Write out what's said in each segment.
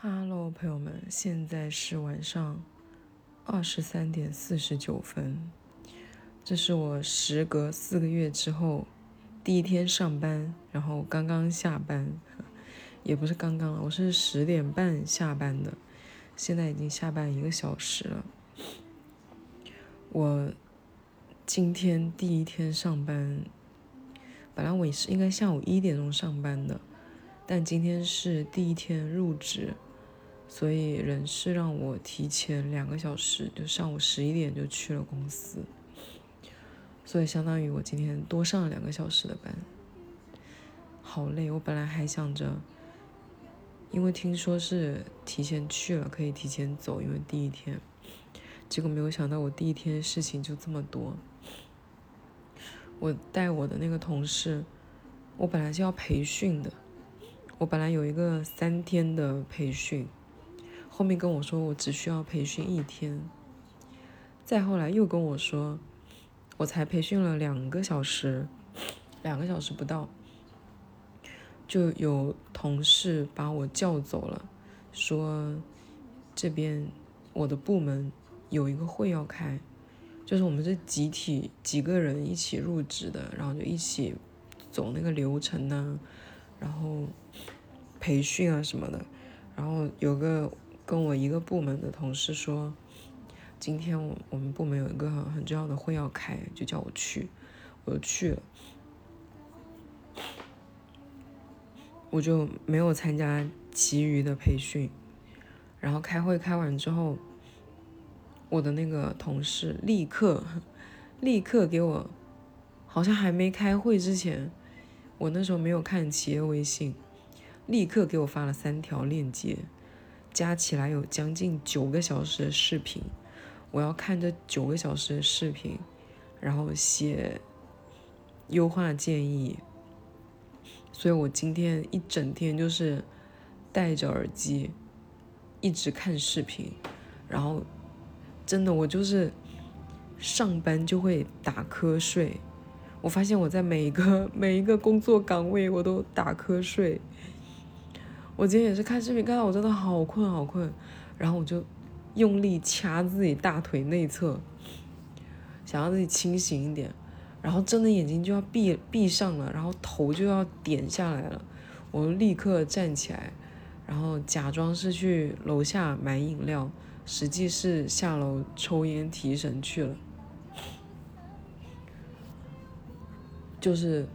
哈喽，朋友们，现在是晚上二十三点四十九分。这是我时隔四个月之后第一天上班，然后刚刚下班，也不是刚刚，我是十点半下班的，现在已经下班一个小时了。我今天第一天上班，本来我也是应该下午一点钟上班的，但今天是第一天入职。所以人事让我提前两个小时，就上午十一点就去了公司，所以相当于我今天多上了两个小时的班，好累。我本来还想着，因为听说是提前去了可以提前走，因为第一天，结果没有想到我第一天事情就这么多。我带我的那个同事，我本来是要培训的，我本来有一个三天的培训。后面跟我说我只需要培训一天，再后来又跟我说，我才培训了两个小时，两个小时不到，就有同事把我叫走了，说这边我的部门有一个会要开，就是我们是集体几个人一起入职的，然后就一起走那个流程呢，然后培训啊什么的，然后有个。跟我一个部门的同事说，今天我我们部门有一个很很重要的会要开，就叫我去，我就去了，我就没有参加其余的培训。然后开会开完之后，我的那个同事立刻立刻给我，好像还没开会之前，我那时候没有看企业微信，立刻给我发了三条链接。加起来有将近九个小时的视频，我要看这九个小时的视频，然后写优化建议。所以我今天一整天就是戴着耳机，一直看视频，然后真的我就是上班就会打瞌睡。我发现我在每一个 每一个工作岗位我都打瞌睡。我今天也是看视频，看到我真的好困好困，然后我就用力掐自己大腿内侧，想让自己清醒一点，然后真的眼睛就要闭闭上了，然后头就要点下来了，我立刻站起来，然后假装是去楼下买饮料，实际是下楼抽烟提神去了，就是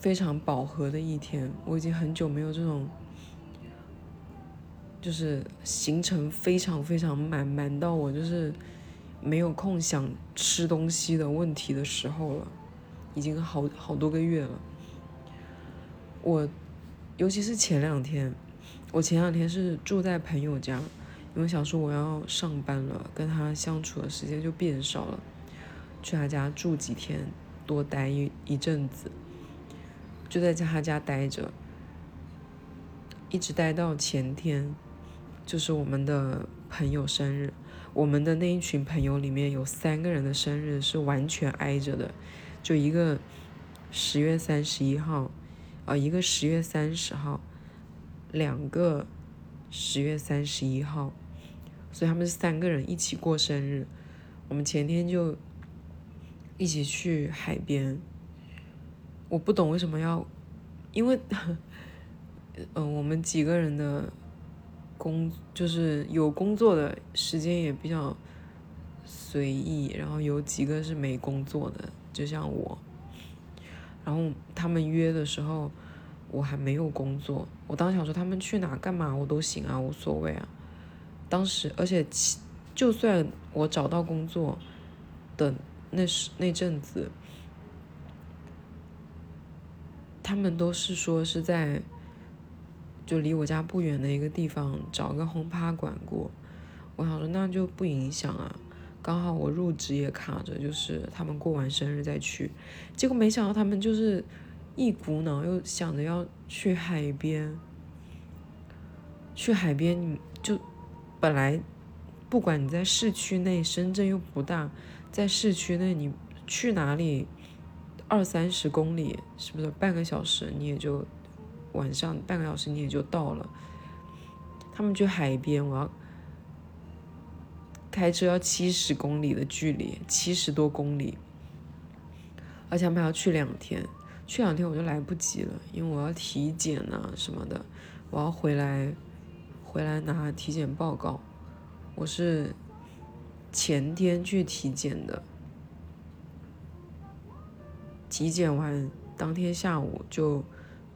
非常饱和的一天，我已经很久没有这种。就是行程非常非常满，满到我就是没有空想吃东西的问题的时候了，已经好好多个月了。我尤其是前两天，我前两天是住在朋友家，因为想说我要上班了，跟他相处的时间就变少了，去他家住几天，多待一一阵子，就在他家待着，一直待到前天。就是我们的朋友生日，我们的那一群朋友里面有三个人的生日是完全挨着的，就一个十月三十一号，啊，一个十月三十号，两个十月三十一号，所以他们是三个人一起过生日。我们前天就一起去海边，我不懂为什么要，因为，嗯，我们几个人的。工就是有工作的时间也比较随意，然后有几个是没工作的，就像我。然后他们约的时候，我还没有工作。我当时想说他们去哪干嘛我都行啊，无所谓啊。当时而且就算我找到工作的那时那阵子，他们都是说是在。就离我家不远的一个地方找个轰趴馆过，我想说那就不影响啊，刚好我入职也卡着，就是他们过完生日再去，结果没想到他们就是一股脑又想着要去海边，去海边你就本来不管你在市区内，深圳又不大，在市区内你去哪里二三十公里，是不是半个小时你也就。晚上半个小时你也就到了，他们去海边，我要开车要七十公里的距离，七十多公里，而且他们还要去两天，去两天我就来不及了，因为我要体检啊什么的，我要回来回来拿体检报告，我是前天去体检的，体检完当天下午就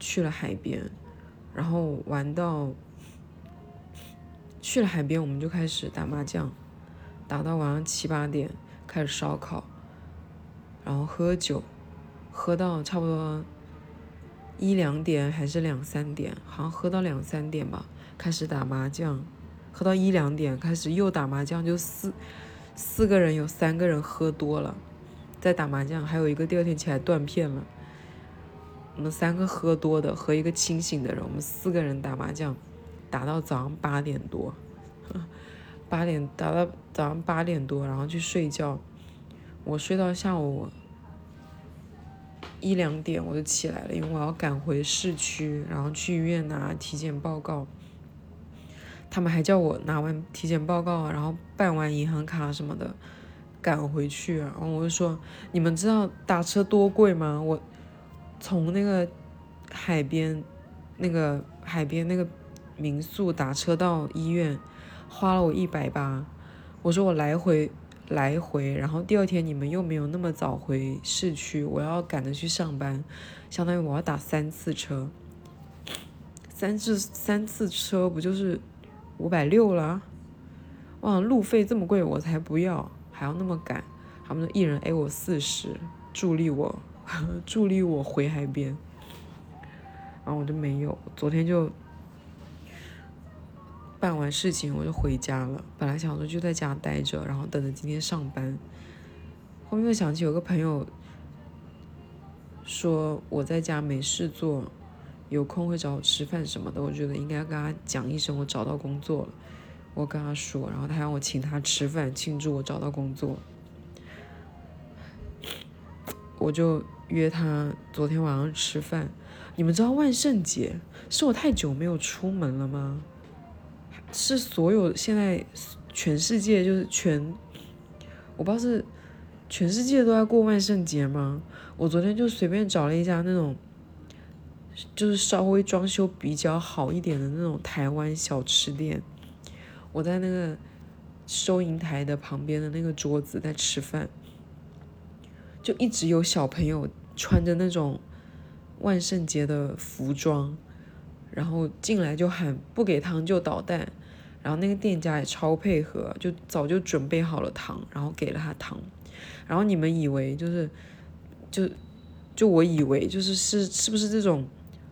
去了海边，然后玩到。去了海边，我们就开始打麻将，打到晚上七八点，开始烧烤，然后喝酒，喝到差不多一两点还是两三点，好像喝到两三点吧，开始打麻将，喝到一两点开始又打麻将，就四四个人有三个人喝多了，在打麻将，还有一个第二天起来断片了。我们三个喝多的和一个清醒的人，我们四个人打麻将。打到早上八点多，八点打到早上八点多，然后去睡觉。我睡到下午一两点我就起来了，因为我要赶回市区，然后去医院拿体检报告。他们还叫我拿完体检报告，然后办完银行卡什么的，赶回去。然后我就说：“你们知道打车多贵吗？我从那个海边，那个海边那个。”民宿打车到医院，花了我一百八。我说我来回来回，然后第二天你们又没有那么早回市区，我要赶着去上班，相当于我要打三次车。三次三次车不就是五百六了？哇，路费这么贵，我才不要，还要那么赶。他们一人 A 我四十，助力我 助力我回海边，然后我就没有，昨天就。办完事情我就回家了，本来想说就在家待着，然后等着今天上班。后面又想起有个朋友说我在家没事做，有空会找我吃饭什么的，我觉得应该跟他讲一声我找到工作了。我跟他说，然后他让我请他吃饭庆祝我找到工作，我就约他昨天晚上吃饭。你们知道万圣节是我太久没有出门了吗？是所有现在全世界就是全，我不知道是全世界都在过万圣节吗？我昨天就随便找了一家那种，就是稍微装修比较好一点的那种台湾小吃店，我在那个收银台的旁边的那个桌子在吃饭，就一直有小朋友穿着那种万圣节的服装，然后进来就喊不给糖就捣蛋。然后那个店家也超配合，就早就准备好了糖，然后给了他糖。然后你们以为就是，就就我以为就是是是不是这种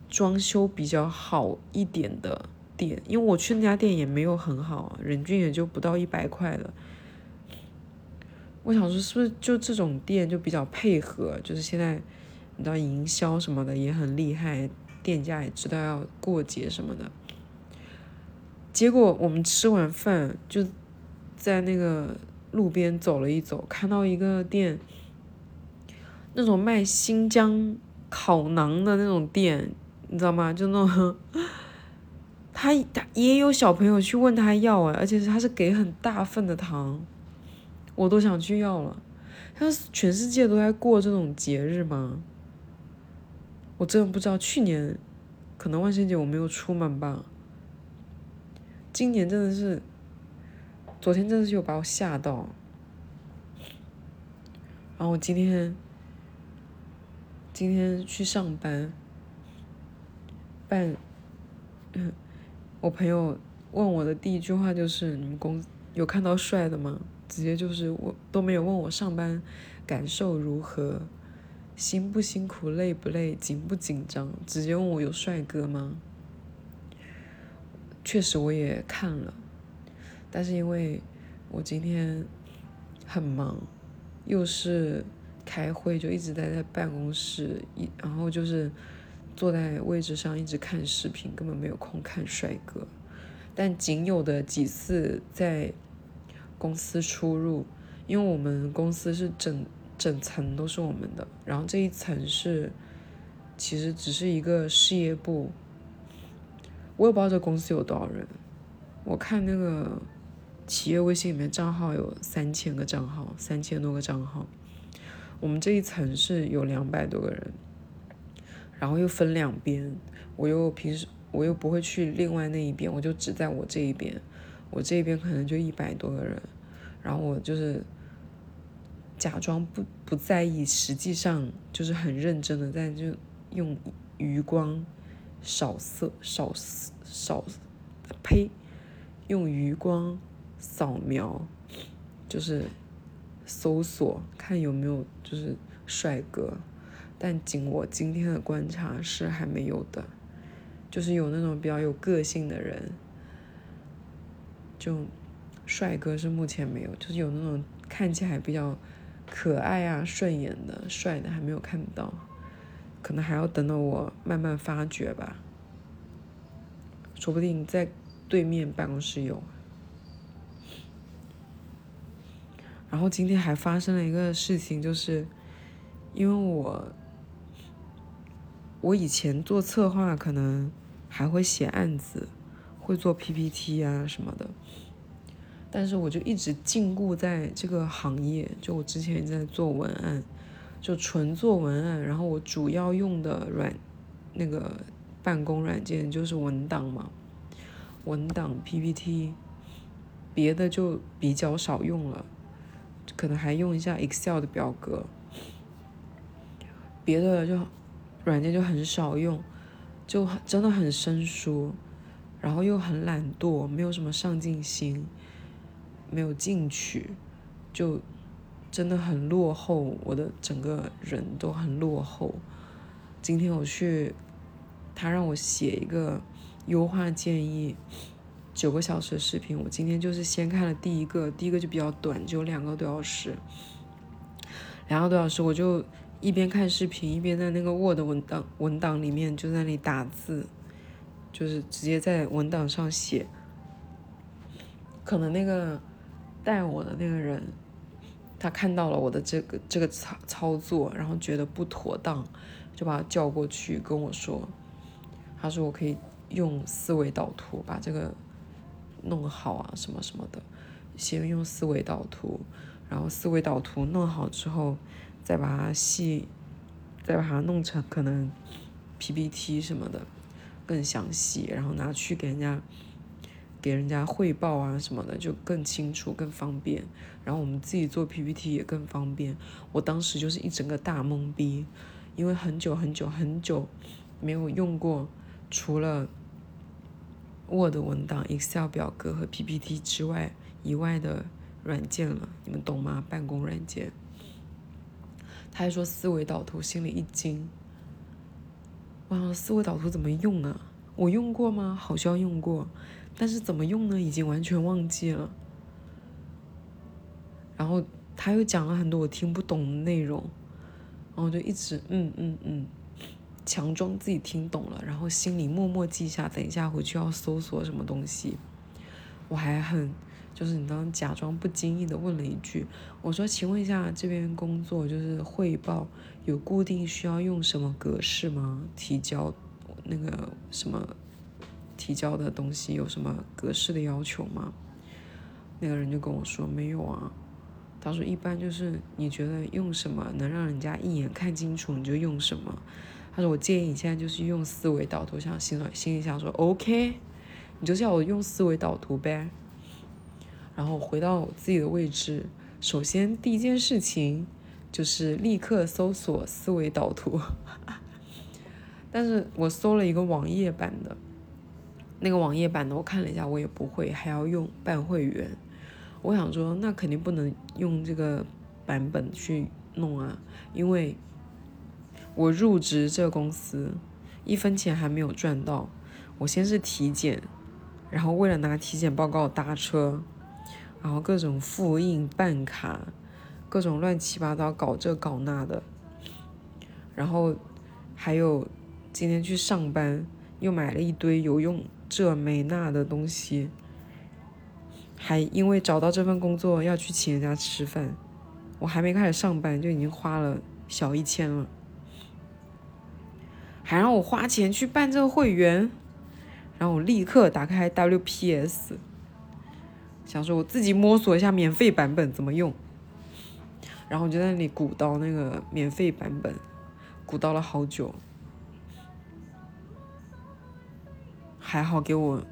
装修比较好一点的店？因为我去那家店也没有很好，人均也就不到一百块了。我想说是不是就这种店就比较配合？就是现在你知道营销什么的也很厉害，店家也知道要过节什么的。结果我们吃完饭就在那个路边走了一走，看到一个店，那种卖新疆烤馕的那种店，你知道吗？就那种，他他也有小朋友去问他要啊，而且他是给很大份的糖，我都想去要了。他全世界都在过这种节日吗？我真的不知道。去年可能万圣节我没有出门吧。今年真的是，昨天真的是有把我吓到。然后我今天，今天去上班，办，我朋友问我的第一句话就是：“你们公有看到帅的吗？”直接就是我都没有问我上班感受如何，辛不辛苦，累不累，紧不紧张，直接问我有帅哥吗？确实我也看了，但是因为我今天很忙，又是开会，就一直待在办公室，一然后就是坐在位置上一直看视频，根本没有空看帅哥。但仅有的几次在公司出入，因为我们公司是整整层都是我们的，然后这一层是其实只是一个事业部。我也不知道这公司有多少人，我看那个企业微信里面账号有三千个账号，三千多个账号。我们这一层是有两百多个人，然后又分两边，我又平时我又不会去另外那一边，我就只在我这一边，我这一边可能就一百多个人，然后我就是假装不不在意，实际上就是很认真的在就用余光扫色扫扫呸，用余光扫描，就是搜索看有没有。就是帅哥，但仅我今天的观察是还没有的，就是有那种比较有个性的人，就帅哥是目前没有，就是有那种看起来比较可爱啊、顺眼的帅的还没有看到，可能还要等到我慢慢发掘吧，说不定在对面办公室有。然后今天还发生了一个事情，就是因为我我以前做策划，可能还会写案子，会做 PPT 啊什么的，但是我就一直禁锢在这个行业。就我之前在做文案，就纯做文案，然后我主要用的软那个办公软件就是文档嘛，文档 PPT，别的就比较少用了。可能还用一下 Excel 的表格，别的就软件就很少用，就真的很生疏，然后又很懒惰，没有什么上进心，没有进取，就真的很落后。我的整个人都很落后。今天我去，他让我写一个优化建议。九个小时的视频，我今天就是先看了第一个，第一个就比较短，只有两个多小时。两个多小时，我就一边看视频，一边在那个 Word 文档文档里面就在那里打字，就是直接在文档上写。可能那个带我的那个人，他看到了我的这个这个操操作，然后觉得不妥当，就把他叫过去跟我说，他说我可以用思维导图把这个。弄好啊，什么什么的，先用思维导图，然后思维导图弄好之后，再把它细，再把它弄成可能 PPT 什么的更详细，然后拿去给人家给人家汇报啊什么的就更清楚更方便，然后我们自己做 PPT 也更方便。我当时就是一整个大懵逼，因为很久很久很久没有用过，除了。Word 文档、Excel 表格和 PPT 之外以外的软件了，你们懂吗？办公软件。他还说思维导图，心里一惊。哇，思维导图怎么用啊？我用过吗？好像用过，但是怎么用呢？已经完全忘记了。然后他又讲了很多我听不懂的内容，然后就一直嗯嗯嗯。强装自己听懂了，然后心里默默记下，等一下回去要搜索什么东西。我还很，就是你刚假装不经意的问了一句，我说：“请问一下，这边工作就是汇报，有固定需要用什么格式吗？提交那个什么提交的东西有什么格式的要求吗？”那个人就跟我说：“没有啊。”他说：“一般就是你觉得用什么能让人家一眼看清楚，你就用什么。”他说：“我建议你现在就是用思维导图，想心里心里想说，OK，你就叫我用思维导图呗。然后回到自己的位置，首先第一件事情就是立刻搜索思维导图。但是我搜了一个网页版的，那个网页版的我看了一下，我也不会，还要用办会员。我想说，那肯定不能用这个版本去弄啊，因为。”我入职这个公司，一分钱还没有赚到。我先是体检，然后为了拿体检报告搭车，然后各种复印办卡，各种乱七八糟搞这搞那的。然后还有今天去上班，又买了一堆有用这没那的东西。还因为找到这份工作要去请人家吃饭，我还没开始上班就已经花了小一千了。还让我花钱去办这个会员，然后我立刻打开 WPS，想说我自己摸索一下免费版本怎么用，然后我就在那里鼓捣那个免费版本，鼓捣了好久，还好给我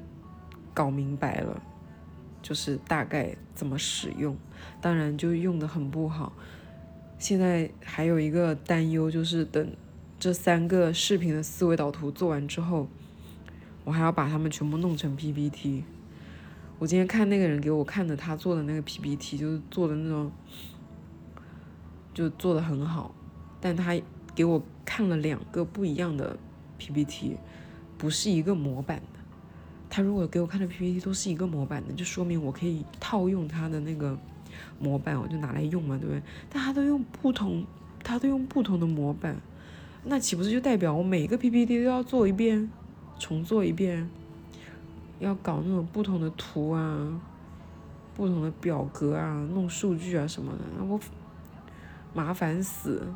搞明白了，就是大概怎么使用，当然就用的很不好。现在还有一个担忧，就是等这三个视频的思维导图做完之后，我还要把它们全部弄成 PPT。我今天看那个人给我看的，他做的那个 PPT，就是做的那种，就做的很好，但他给我看了两个不一样的 PPT，不是一个模板的。他如果给我看的 PPT 都是一个模板的，就说明我可以套用他的那个模板，我就拿来用嘛，对不对？但他都用不同，他都用不同的模板，那岂不是就代表我每个 PPT 都要做一遍，重做一遍？要搞那种不同的图啊，不同的表格啊，弄数据啊什么的，我麻烦死。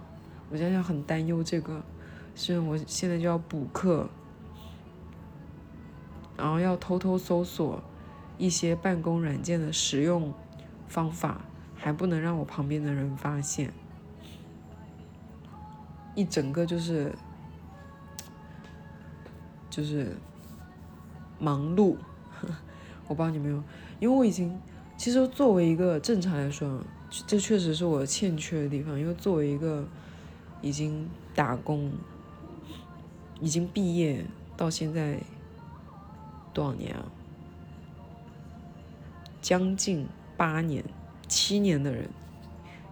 我现在很担忧这个，所以我现在就要补课，然后要偷偷搜索一些办公软件的使用方法，还不能让我旁边的人发现，一整个就是 就是。忙碌，我不知道你没有，因为我已经，其实作为一个正常来说，这确实是我欠缺的地方。因为作为一个已经打工、已经毕业到现在多少年啊？将近八年、七年的人，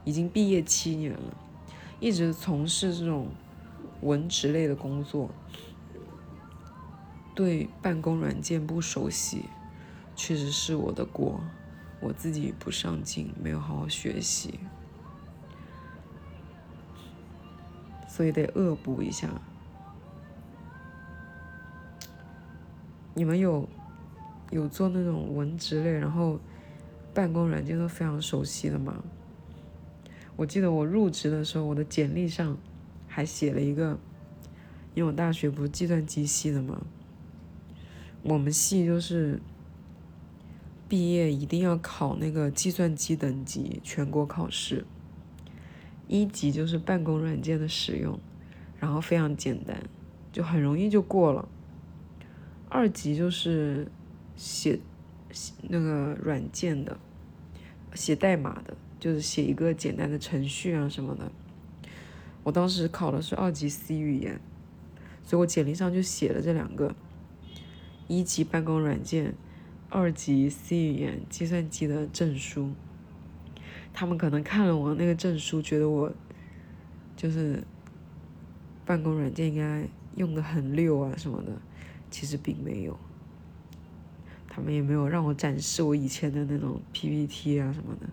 已经毕业七年了，一直从事这种文职类的工作。对办公软件不熟悉，确实是我的锅，我自己不上进，没有好好学习，所以得恶补一下。你们有有做那种文职类，然后办公软件都非常熟悉的吗？我记得我入职的时候，我的简历上还写了一个，因为我大学不是计算机系的吗？我们系就是毕业一定要考那个计算机等级全国考试，一级就是办公软件的使用，然后非常简单，就很容易就过了。二级就是写写那个软件的，写代码的，就是写一个简单的程序啊什么的。我当时考的是二级 C 语言，所以我简历上就写了这两个。一级办公软件，二级 C 语言计算机的证书。他们可能看了我那个证书，觉得我就是办公软件应该用的很溜啊什么的，其实并没有。他们也没有让我展示我以前的那种 PPT 啊什么的。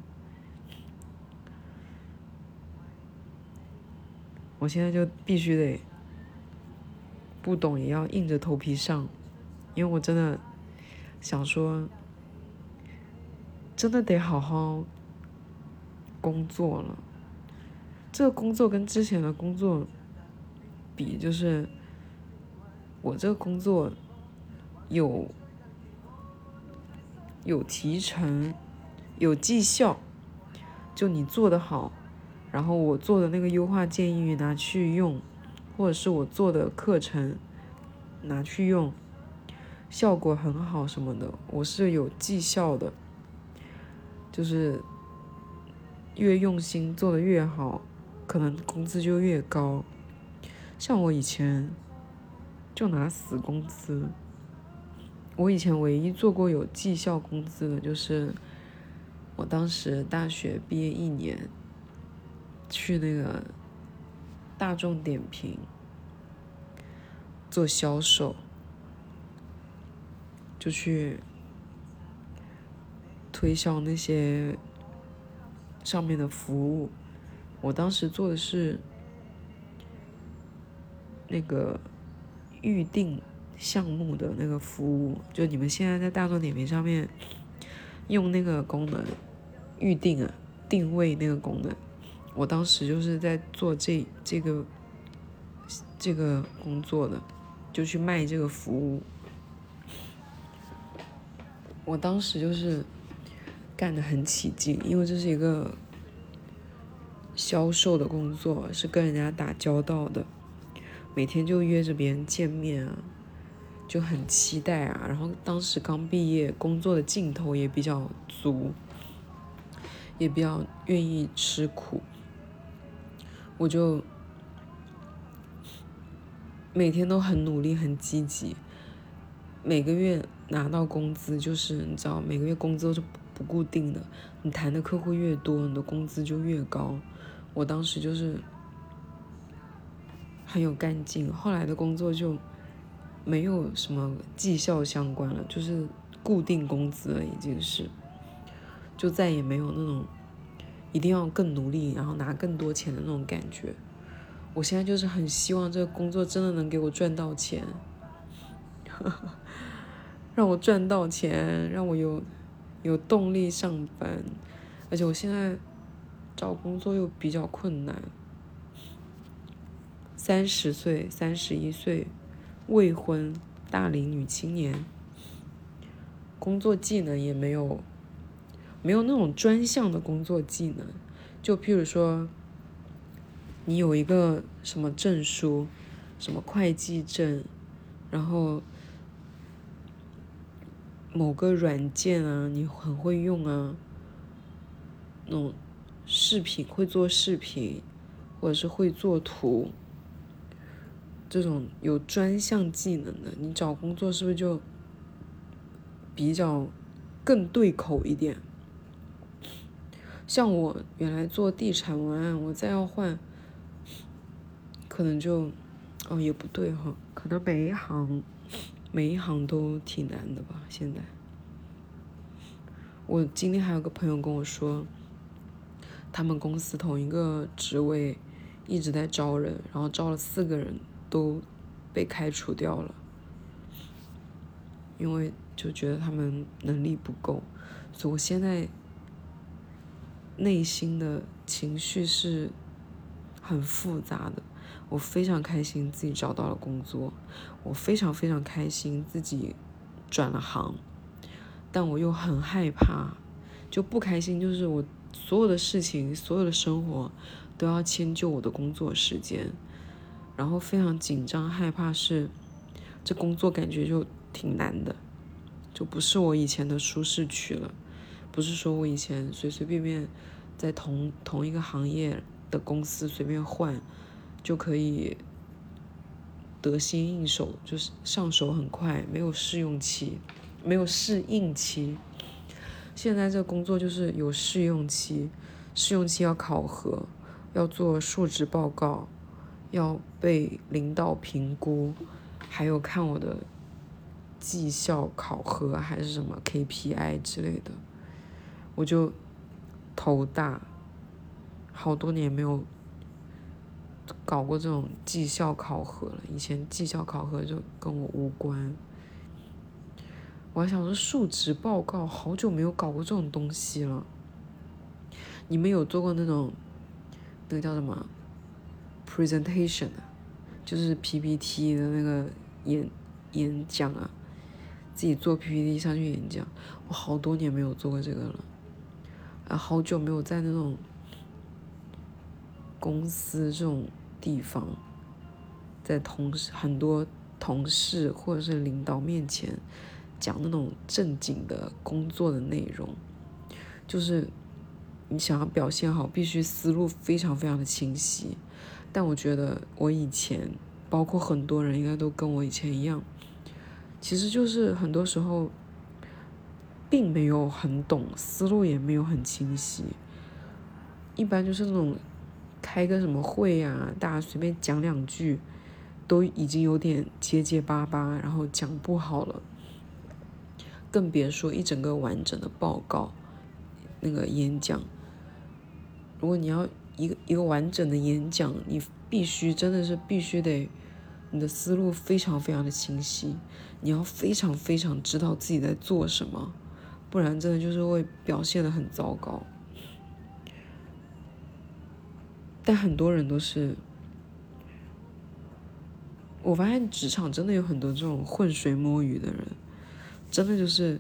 我现在就必须得不懂也要硬着头皮上。因为我真的想说，真的得好好工作了。这个工作跟之前的工作比，就是我这个工作有有提成，有绩效，就你做的好，然后我做的那个优化建议拿去用，或者是我做的课程拿去用。效果很好什么的，我是有绩效的，就是越用心做的越好，可能工资就越高。像我以前就拿死工资，我以前唯一做过有绩效工资的，就是我当时大学毕业一年，去那个大众点评做销售。就去推销那些上面的服务。我当时做的是那个预定项目的那个服务，就你们现在在大众点评上面用那个功能预定啊、定位那个功能，我当时就是在做这这个这个工作的，就去卖这个服务。我当时就是干得很起劲，因为这是一个销售的工作，是跟人家打交道的，每天就约着别人见面啊，就很期待啊。然后当时刚毕业，工作的劲头也比较足，也比较愿意吃苦，我就每天都很努力、很积极，每个月。拿到工资就是你知道，每个月工资都是不固定的，你谈的客户越多，你的工资就越高。我当时就是很有干劲，后来的工作就没有什么绩效相关了，就是固定工资了，已经是，就再也没有那种一定要更努力，然后拿更多钱的那种感觉。我现在就是很希望这个工作真的能给我赚到钱。让我赚到钱，让我有有动力上班，而且我现在找工作又比较困难。三十岁、三十一岁，未婚大龄女青年，工作技能也没有，没有那种专项的工作技能。就譬如说，你有一个什么证书，什么会计证，然后。某个软件啊，你很会用啊，那种视频会做视频，或者是会做图，这种有专项技能的，你找工作是不是就比较更对口一点？像我原来做地产文案，我再要换，可能就哦也不对哈，可能每一行。每一行都挺难的吧？现在，我今天还有个朋友跟我说，他们公司同一个职位一直在招人，然后招了四个人都被开除掉了，因为就觉得他们能力不够，所以我现在内心的情绪是很复杂的。我非常开心自己找到了工作，我非常非常开心自己转了行，但我又很害怕，就不开心，就是我所有的事情、所有的生活都要迁就我的工作时间，然后非常紧张害怕是这工作感觉就挺难的，就不是我以前的舒适区了，不是说我以前随随便便在同同一个行业的公司随便换。就可以得心应手，就是上手很快，没有试用期，没有适应期。现在这工作就是有试用期，试用期要考核，要做述职报告，要被领导评估，还有看我的绩效考核还是什么 KPI 之类的，我就头大，好多年没有。搞过这种绩效考核了，以前绩效考核就跟我无关。我还想说述职报告，好久没有搞过这种东西了。你们有做过那种，那个叫什么？presentation 啊就是 PPT 的那个演演讲啊，自己做 PPT 上去演讲。我好多年没有做过这个了，啊，好久没有在那种。公司这种地方，在同事很多同事或者是领导面前讲那种正经的工作的内容，就是你想要表现好，必须思路非常非常的清晰。但我觉得我以前，包括很多人应该都跟我以前一样，其实就是很多时候并没有很懂，思路也没有很清晰，一般就是那种。开个什么会呀？大家随便讲两句，都已经有点结结巴巴，然后讲不好了。更别说一整个完整的报告，那个演讲。如果你要一个一个完整的演讲，你必须真的是必须得，你的思路非常非常的清晰，你要非常非常知道自己在做什么，不然真的就是会表现的很糟糕。但很多人都是，我发现职场真的有很多这种浑水摸鱼的人，真的就是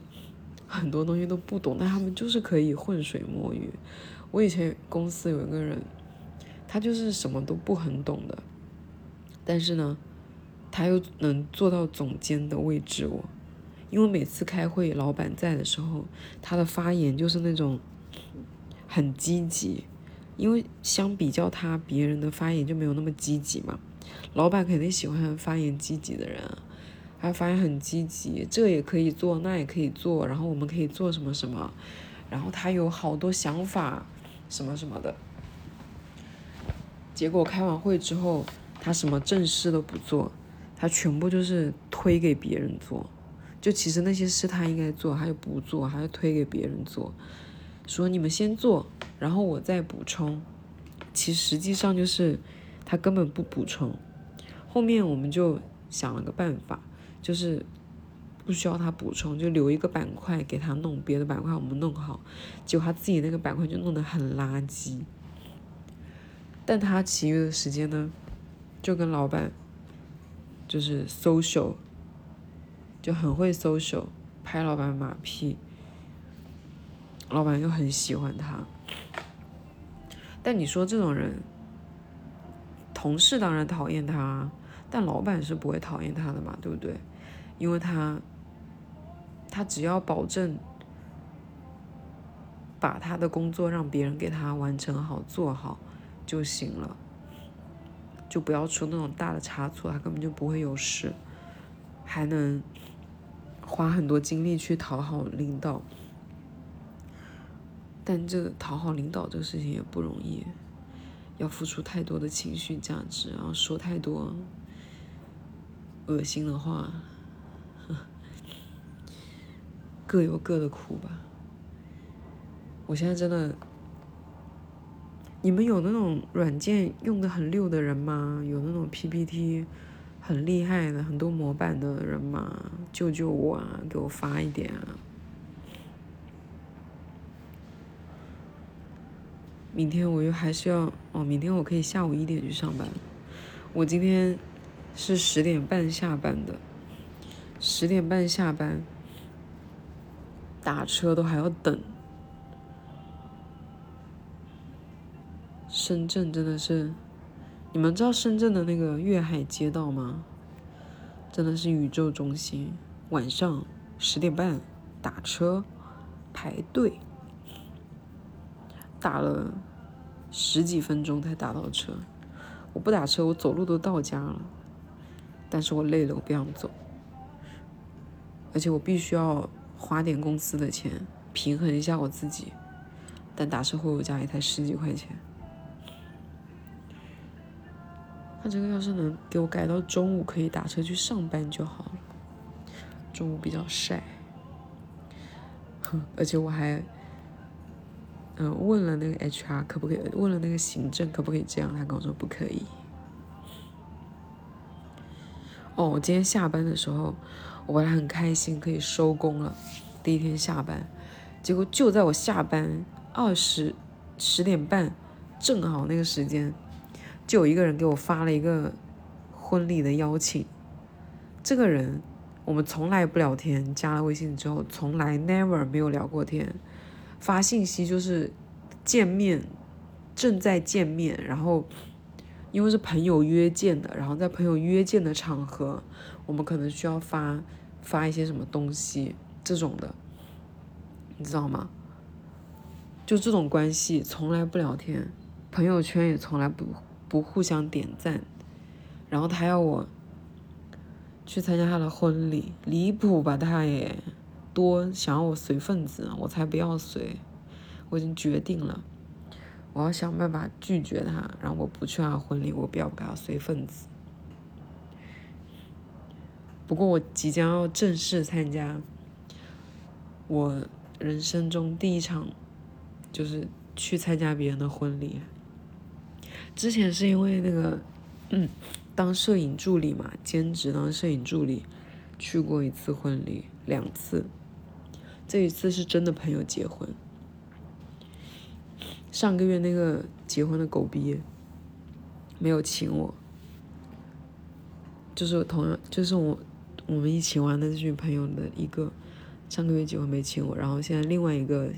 很多东西都不懂，但他们就是可以浑水摸鱼。我以前公司有一个人，他就是什么都不很懂的，但是呢，他又能做到总监的位置。我，因为每次开会，老板在的时候，他的发言就是那种很积极。因为相比较他，别人的发言就没有那么积极嘛。老板肯定喜欢发言积极的人，他发言很积极，这也可以做，那也可以做，然后我们可以做什么什么，然后他有好多想法，什么什么的。结果开完会之后，他什么正事都不做，他全部就是推给别人做，就其实那些事他应该做，他又不做，还要推给别人做，说你们先做。然后我再补充，其实实际上就是他根本不补充。后面我们就想了个办法，就是不需要他补充，就留一个板块给他弄，别的板块我们弄好。结果他自己那个板块就弄得很垃圾。但他其余的时间呢，就跟老板就是 social，就很会 social，拍老板马屁，老板又很喜欢他。但你说这种人，同事当然讨厌他，但老板是不会讨厌他的嘛，对不对？因为他，他只要保证把他的工作让别人给他完成好、做好就行了，就不要出那种大的差错，他根本就不会有事，还能花很多精力去讨好领导。但这讨好领导这个事情也不容易，要付出太多的情绪价值，然后说太多恶心的话，各有各的苦吧。我现在真的，你们有那种软件用的很溜的人吗？有那种 PPT 很厉害的、很多模板的人吗？救救我啊！给我发一点啊！明天我又还是要哦，明天我可以下午一点去上班。我今天是十点半下班的，十点半下班，打车都还要等。深圳真的是，你们知道深圳的那个粤海街道吗？真的是宇宙中心。晚上十点半打车排队。打了十几分钟才打到车，我不打车，我走路都到家了。但是我累了，我不想走，而且我必须要花点公司的钱平衡一下我自己。但打车回我家也才十几块钱，他这个要是能给我改到中午可以打车去上班就好了，中午比较晒，哼，而且我还。嗯，问了那个 HR 可不可以？问了那个行政可不可以这样？他跟我说不可以。哦，我今天下班的时候，我本来很开心可以收工了，第一天下班，结果就在我下班二十十点半，正好那个时间，就有一个人给我发了一个婚礼的邀请。这个人我们从来不聊天，加了微信之后从来 never 没有聊过天。发信息就是见面，正在见面，然后因为是朋友约见的，然后在朋友约见的场合，我们可能需要发发一些什么东西这种的，你知道吗？就这种关系从来不聊天，朋友圈也从来不不互相点赞，然后他要我去参加他的婚礼，离谱吧他也。多想要我随份子，我才不要随。我已经决定了，我要想办法拒绝他，然后我不去他婚礼，我不要给他随份子。不过我即将要正式参加我人生中第一场，就是去参加别人的婚礼。之前是因为那个，嗯，当摄影助理嘛，兼职当摄影助理，去过一次婚礼，两次。这一次是真的朋友结婚。上个月那个结婚的狗逼没有请我，就是同样就是我我们一起玩的这群朋友的一个，上个月结婚没请我，然后现在另外一个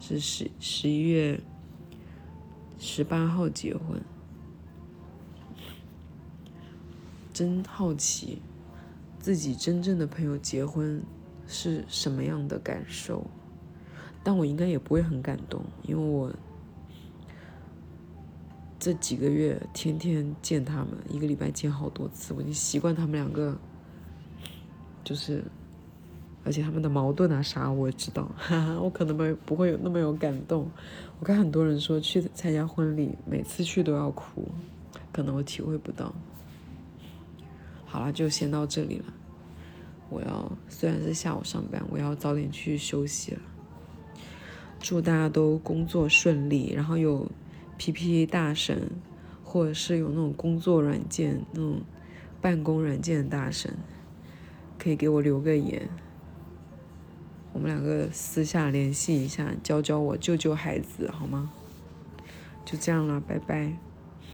是十十一月十八号结婚，真好奇自己真正的朋友结婚是什么样的感受，但我应该也不会很感动，因为我这几个月天天见他们，一个礼拜见好多次，我已经习惯他们两个，就是。而且他们的矛盾啊啥我也知道，哈哈，我可能没不会有那么有感动。我看很多人说去参加婚礼，每次去都要哭，可能我体会不到。好了，就先到这里了。我要虽然是下午上班，我要早点去休息了。祝大家都工作顺利，然后有 P P 大神，或者是有那种工作软件、那种办公软件的大神，可以给我留个言。我们两个私下联系一下，教教我，救救孩子，好吗？就这样了，拜拜。